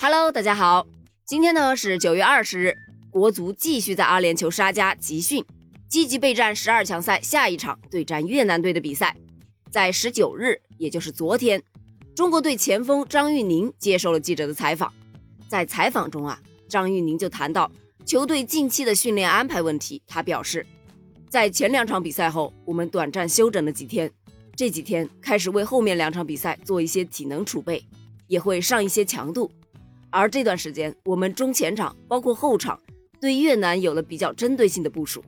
Hello，大家好，今天呢是九月二十日，国足继续在阿联酋沙加集训，积极备战十二强赛下一场对战越南队的比赛。在十九日，也就是昨天，中国队前锋张玉宁接受了记者的采访，在采访中啊，张玉宁就谈到球队近期的训练安排问题，他表示，在前两场比赛后，我们短暂休整了几天，这几天开始为后面两场比赛做一些体能储备，也会上一些强度。而这段时间，我们中前场包括后场对越南有了比较针对性的部署。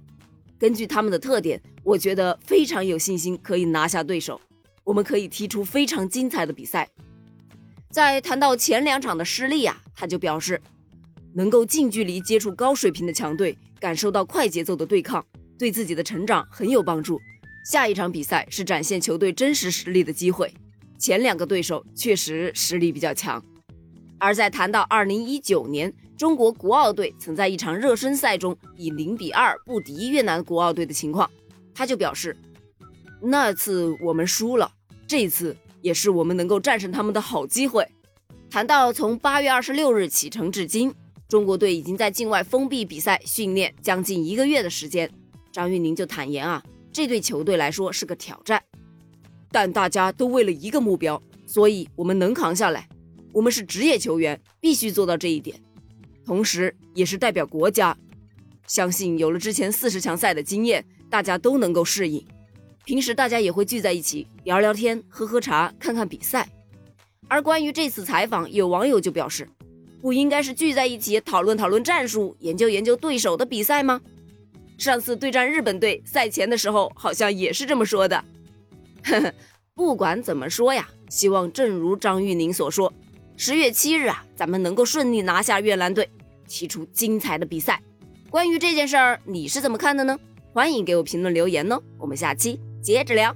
根据他们的特点，我觉得非常有信心可以拿下对手。我们可以踢出非常精彩的比赛。在谈到前两场的失利啊，他就表示，能够近距离接触高水平的强队，感受到快节奏的对抗，对自己的成长很有帮助。下一场比赛是展现球队真实实力的机会。前两个对手确实实力比较强。而在谈到2019年中国国奥队曾在一场热身赛中以0比2不敌越南国奥队的情况，他就表示，那次我们输了，这次也是我们能够战胜他们的好机会。谈到从8月26日启程至今，中国队已经在境外封闭比赛训练将近一个月的时间，张玉宁就坦言啊，这对球队来说是个挑战，但大家都为了一个目标，所以我们能扛下来。我们是职业球员，必须做到这一点，同时也是代表国家。相信有了之前四十强赛的经验，大家都能够适应。平时大家也会聚在一起聊聊天、喝喝茶、看看比赛。而关于这次采访，有网友就表示，不应该是聚在一起讨论讨论战术、研究研究对手的比赛吗？上次对战日本队赛前的时候，好像也是这么说的。呵呵，不管怎么说呀，希望正如张玉宁所说。十月七日啊，咱们能够顺利拿下越南队，踢出精彩的比赛。关于这件事儿，你是怎么看的呢？欢迎给我评论留言哦，我们下期接着聊。